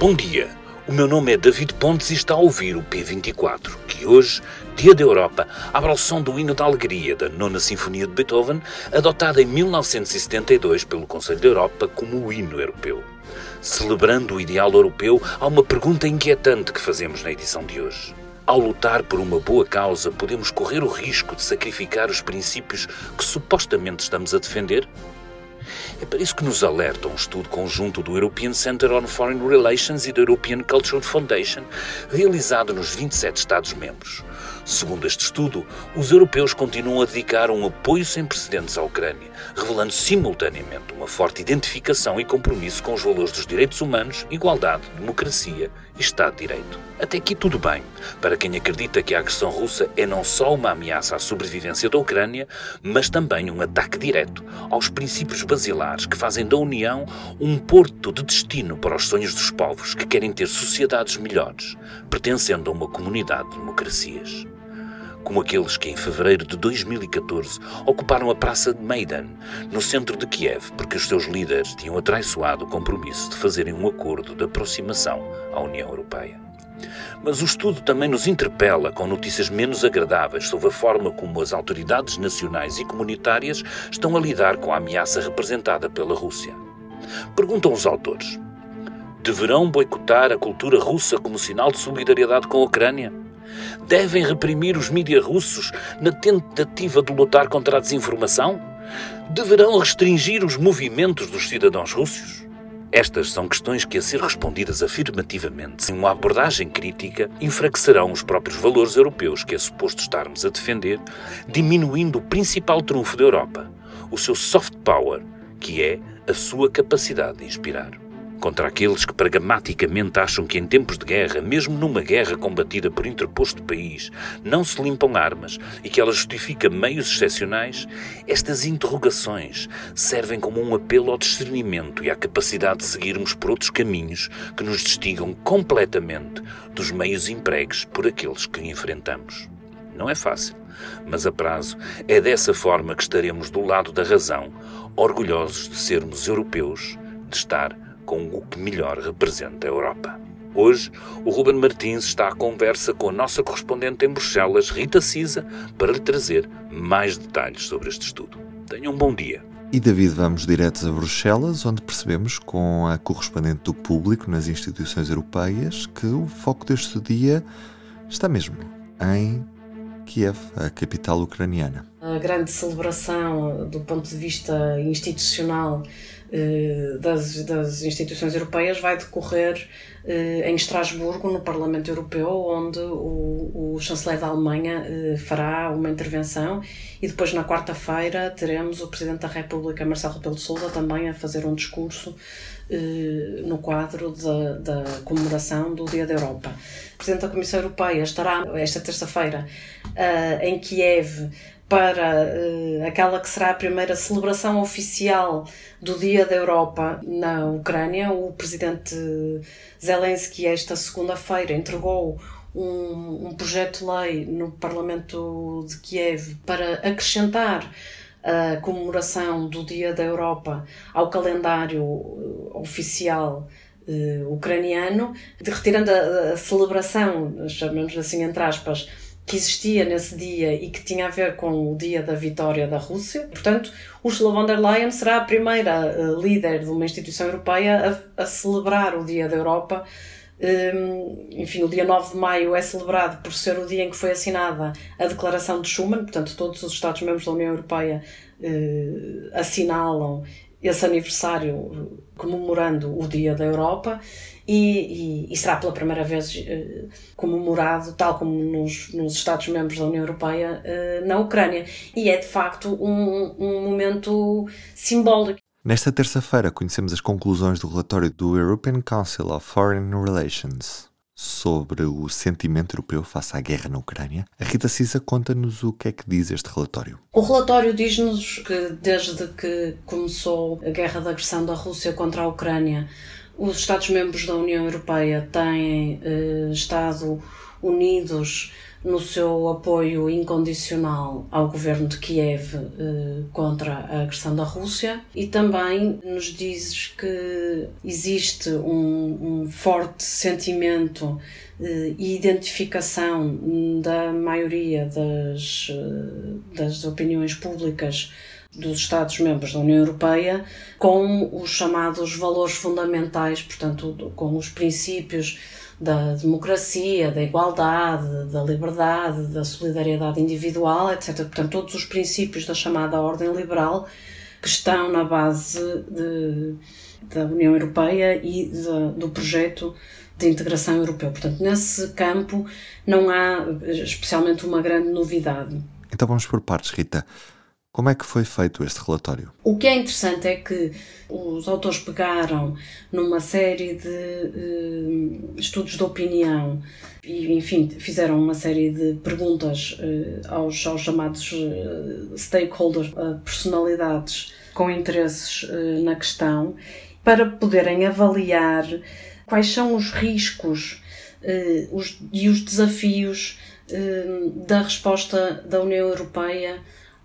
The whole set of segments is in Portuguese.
Bom dia, o meu nome é David Pontes e está a ouvir o P24, que hoje, Dia da Europa, abre ao som do hino da alegria da Nona Sinfonia de Beethoven, adotada em 1972 pelo Conselho da Europa como o hino europeu. Celebrando o ideal europeu, há uma pergunta inquietante que fazemos na edição de hoje. Ao lutar por uma boa causa, podemos correr o risco de sacrificar os princípios que supostamente estamos a defender? É para isso que nos alerta um estudo conjunto do European Center on Foreign Relations e da European Cultural Foundation, realizado nos 27 Estados-membros. Segundo este estudo, os europeus continuam a dedicar um apoio sem precedentes à Ucrânia, revelando simultaneamente uma forte identificação e compromisso com os valores dos direitos humanos, igualdade, democracia e Estado de Direito. Até aqui tudo bem, para quem acredita que a agressão russa é não só uma ameaça à sobrevivência da Ucrânia, mas também um ataque direto aos princípios basilares que fazem da União um porto de destino para os sonhos dos povos que querem ter sociedades melhores, pertencendo a uma comunidade de democracias como aqueles que em fevereiro de 2014 ocuparam a praça de Maidan, no centro de Kiev, porque os seus líderes tinham atraiçoado o compromisso de fazerem um acordo de aproximação à União Europeia. Mas o estudo também nos interpela com notícias menos agradáveis sobre a forma como as autoridades nacionais e comunitárias estão a lidar com a ameaça representada pela Rússia. Perguntam os autores: deverão boicotar a cultura russa como sinal de solidariedade com a Ucrânia? Devem reprimir os mídias russos na tentativa de lutar contra a desinformação? Deverão restringir os movimentos dos cidadãos russos? Estas são questões que, a ser respondidas afirmativamente, sem uma abordagem crítica, enfraquecerão os próprios valores europeus que é suposto estarmos a defender, diminuindo o principal trunfo da Europa, o seu soft power, que é a sua capacidade de inspirar contra aqueles que pragmaticamente acham que em tempos de guerra, mesmo numa guerra combatida por interposto país, não se limpam armas e que ela justifica meios excepcionais, estas interrogações servem como um apelo ao discernimento e à capacidade de seguirmos por outros caminhos que nos distingam completamente dos meios empregues por aqueles que enfrentamos. Não é fácil, mas a prazo é dessa forma que estaremos do lado da razão, orgulhosos de sermos europeus, de estar com o que melhor representa a Europa. Hoje, o Ruben Martins está à conversa com a nossa correspondente em Bruxelas, Rita Cisa, para lhe trazer mais detalhes sobre este estudo. Tenha um bom dia. E David, vamos diretos a Bruxelas, onde percebemos com a correspondente do público nas instituições europeias que o foco deste dia está mesmo em Kiev, a capital ucraniana. A grande celebração do ponto de vista institucional das, das instituições europeias vai decorrer eh, em Estrasburgo, no Parlamento Europeu, onde o, o chanceler da Alemanha eh, fará uma intervenção e depois na quarta-feira teremos o Presidente da República, Marcelo Rebelo de Sousa, também a fazer um discurso no quadro da, da comemoração do Dia da Europa. O Presidente da Comissão Europeia estará esta terça-feira em Kiev para uh, aquela que será a primeira celebração oficial do Dia da Europa na Ucrânia. O presidente Zelensky, esta segunda-feira, entregou um, um projeto de lei no Parlamento de Kiev para acrescentar a comemoração do Dia da Europa ao calendário uh, oficial uh, ucraniano, retirando a, a celebração, chamamos assim entre aspas, que existia nesse dia e que tinha a ver com o dia da vitória da Rússia. Portanto, Ursula von der Leyen será a primeira uh, líder de uma instituição europeia a, a celebrar o Dia da Europa. Um, enfim, o dia 9 de maio é celebrado por ser o dia em que foi assinada a Declaração de Schuman, portanto, todos os Estados-membros da União Europeia uh, assinalam esse aniversário comemorando o Dia da Europa e, e, e será pela primeira vez uh, comemorado, tal como nos, nos Estados-membros da União Europeia, uh, na Ucrânia. E é de facto um, um momento simbólico. Nesta terça-feira conhecemos as conclusões do relatório do European Council of Foreign Relations sobre o sentimento europeu face à guerra na Ucrânia. A Rita Cisa conta-nos o que é que diz este relatório. O relatório diz-nos que desde que começou a guerra de agressão da Rússia contra a Ucrânia, os Estados-membros da União Europeia têm eh, estado unidos no seu apoio incondicional ao governo de Kiev eh, contra a agressão da Rússia. E também nos dizes que existe um, um forte sentimento eh, e identificação da maioria das, eh, das opiniões públicas dos Estados-membros da União Europeia com os chamados valores fundamentais, portanto, com os princípios da democracia, da igualdade, da liberdade, da solidariedade individual, etc. Portanto, todos os princípios da chamada ordem liberal que estão na base de, da União Europeia e de, do projeto de integração europeu. Portanto, nesse campo não há especialmente uma grande novidade. Então vamos por partes, Rita. Como é que foi feito este relatório? O que é interessante é que os autores pegaram numa série de uh, estudos de opinião e, enfim, fizeram uma série de perguntas uh, aos, aos, chamados uh, stakeholders, personalidades com interesses na questão, para poderem avaliar quais são os riscos os, e os desafios da resposta da União Europeia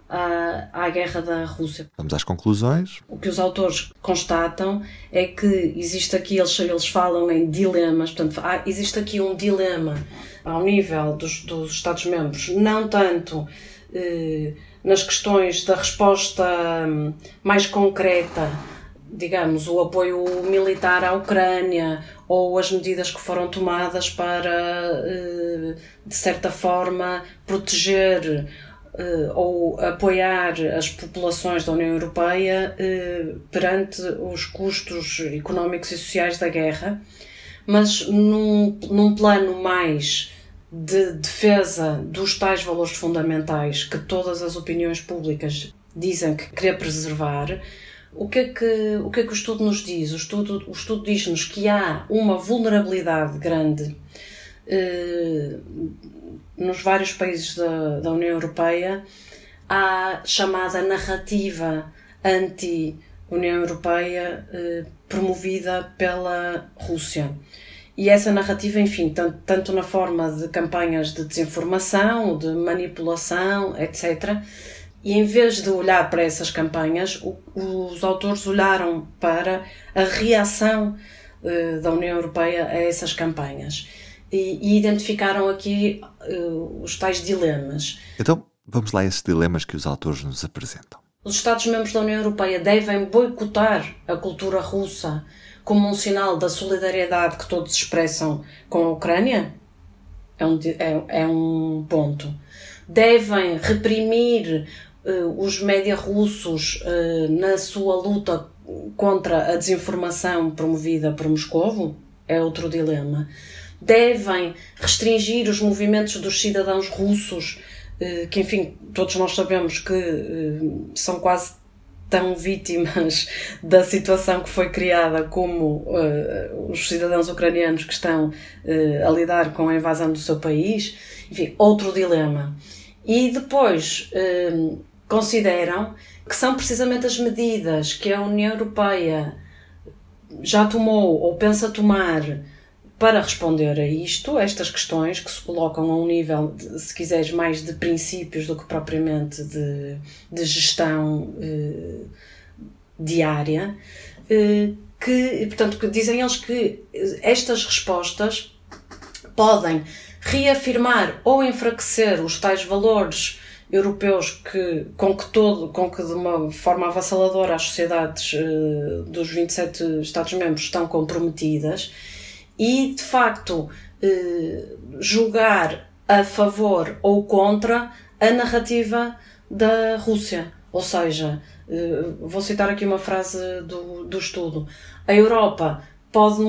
à, à guerra da Rússia. Vamos às conclusões. O que os autores constatam é que existe aqui, eles, eles falam em dilemas, portanto, há, existe aqui um dilema ao nível dos, dos Estados-membros, não tanto eh, nas questões da resposta hum, mais concreta, digamos, o apoio militar à Ucrânia ou as medidas que foram tomadas para, eh, de certa forma, proteger ou apoiar as populações da União Europeia uh, perante os custos económicos e sociais da guerra, mas num, num plano mais de defesa dos tais valores fundamentais que todas as opiniões públicas dizem que querer preservar, o que, é que, o que é que o estudo nos diz? O estudo, o estudo diz-nos que há uma vulnerabilidade grande eh, nos vários países da, da União Europeia há chamada narrativa anti-União Europeia eh, promovida pela Rússia. E essa narrativa, enfim, tanto, tanto na forma de campanhas de desinformação, de manipulação, etc. E em vez de olhar para essas campanhas, o, os autores olharam para a reação eh, da União Europeia a essas campanhas e, e identificaram aqui uh, os tais dilemas. Então, vamos lá a esses dilemas que os autores nos apresentam. Os Estados-membros da União Europeia devem boicotar a cultura russa como um sinal da solidariedade que todos expressam com a Ucrânia? É um, é, é um ponto. Devem reprimir uh, os média russos uh, na sua luta contra a desinformação promovida por Moscovo? É outro dilema devem restringir os movimentos dos cidadãos russos, eh, que enfim, todos nós sabemos que eh, são quase tão vítimas da situação que foi criada como uh, os cidadãos ucranianos que estão a lidar com a invasão do seu país. Enfim, outro dilema. E depois consideram que são precisamente as medidas que a União Europeia já tomou ou pensa tomar para responder a isto, a estas questões que se colocam a um nível, de, se quiseres, mais de princípios do que propriamente de, de gestão eh, diária, eh, que, portanto, que dizem eles que estas respostas podem reafirmar ou enfraquecer os tais valores europeus que, com que todo, com que de uma forma avassaladora as sociedades eh, dos 27 Estados-membros estão comprometidas e, de facto, eh, julgar a favor ou contra a narrativa da Rússia. Ou seja, eh, vou citar aqui uma frase do, do estudo. A Europa pode,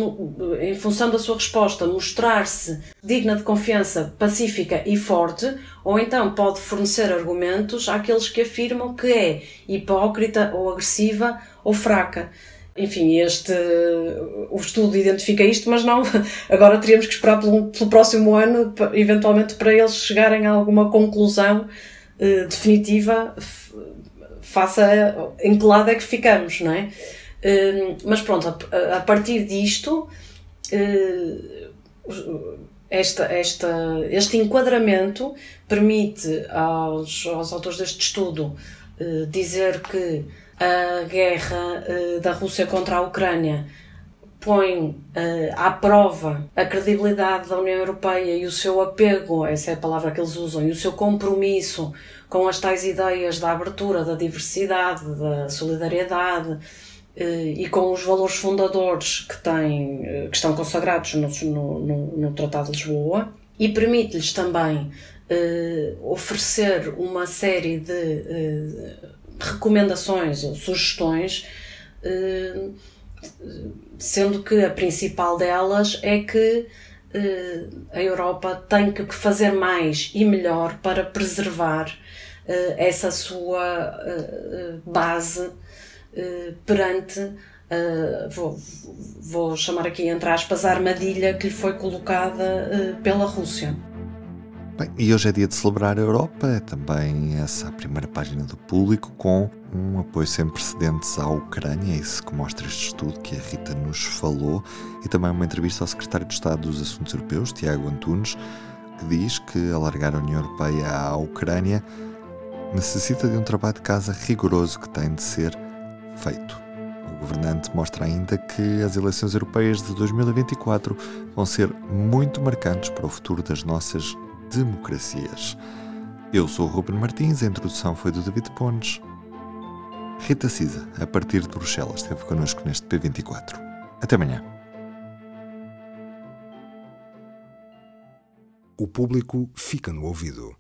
em função da sua resposta, mostrar-se digna de confiança, pacífica e forte, ou então pode fornecer argumentos àqueles que afirmam que é hipócrita ou agressiva ou fraca. Enfim, este, o estudo identifica isto, mas não, agora teríamos que esperar pelo, pelo próximo ano, eventualmente para eles chegarem a alguma conclusão eh, definitiva, faça em que lado é que ficamos, não é? Eh, mas pronto, a, a, partir disto, eh, esta, esta, este enquadramento permite aos, aos autores deste estudo uh, dizer que a guerra uh, da Rússia contra a Ucrânia põe uh, à prova a credibilidade da União Europeia e o seu apego, essa é a palavra que eles usam, e o seu compromisso com as tais ideias da abertura, da diversidade, da solidariedade uh, e com os valores fundadores que, têm, uh, que estão consagrados no, no, no Tratado de Lisboa e permite-lhes também oferecer uma série de recomendações ou sugestões sendo que a principal delas é que uh, a Europa tem que fazer mais e melhor para preservar uh, essa sua base perante, vou, vou chamar aqui entre aspas, a armadilha que lhe foi colocada pela Rússia. Bem, e hoje é dia de celebrar a Europa, é também essa a primeira página do público com um apoio sem precedentes à Ucrânia, é isso que mostra este estudo que a Rita nos falou, e também uma entrevista ao Secretário de Estado dos Assuntos Europeus, Tiago Antunes, que diz que alargar a União Europeia à Ucrânia necessita de um trabalho de casa rigoroso que tem de ser feito. O governante mostra ainda que as eleições europeias de 2024 vão ser muito marcantes para o futuro das nossas democracias. Eu sou o Ruben Martins, a introdução foi do David Pontes. Rita Cisa, a partir de Bruxelas, esteve connosco neste P24. Até amanhã. O público fica no ouvido.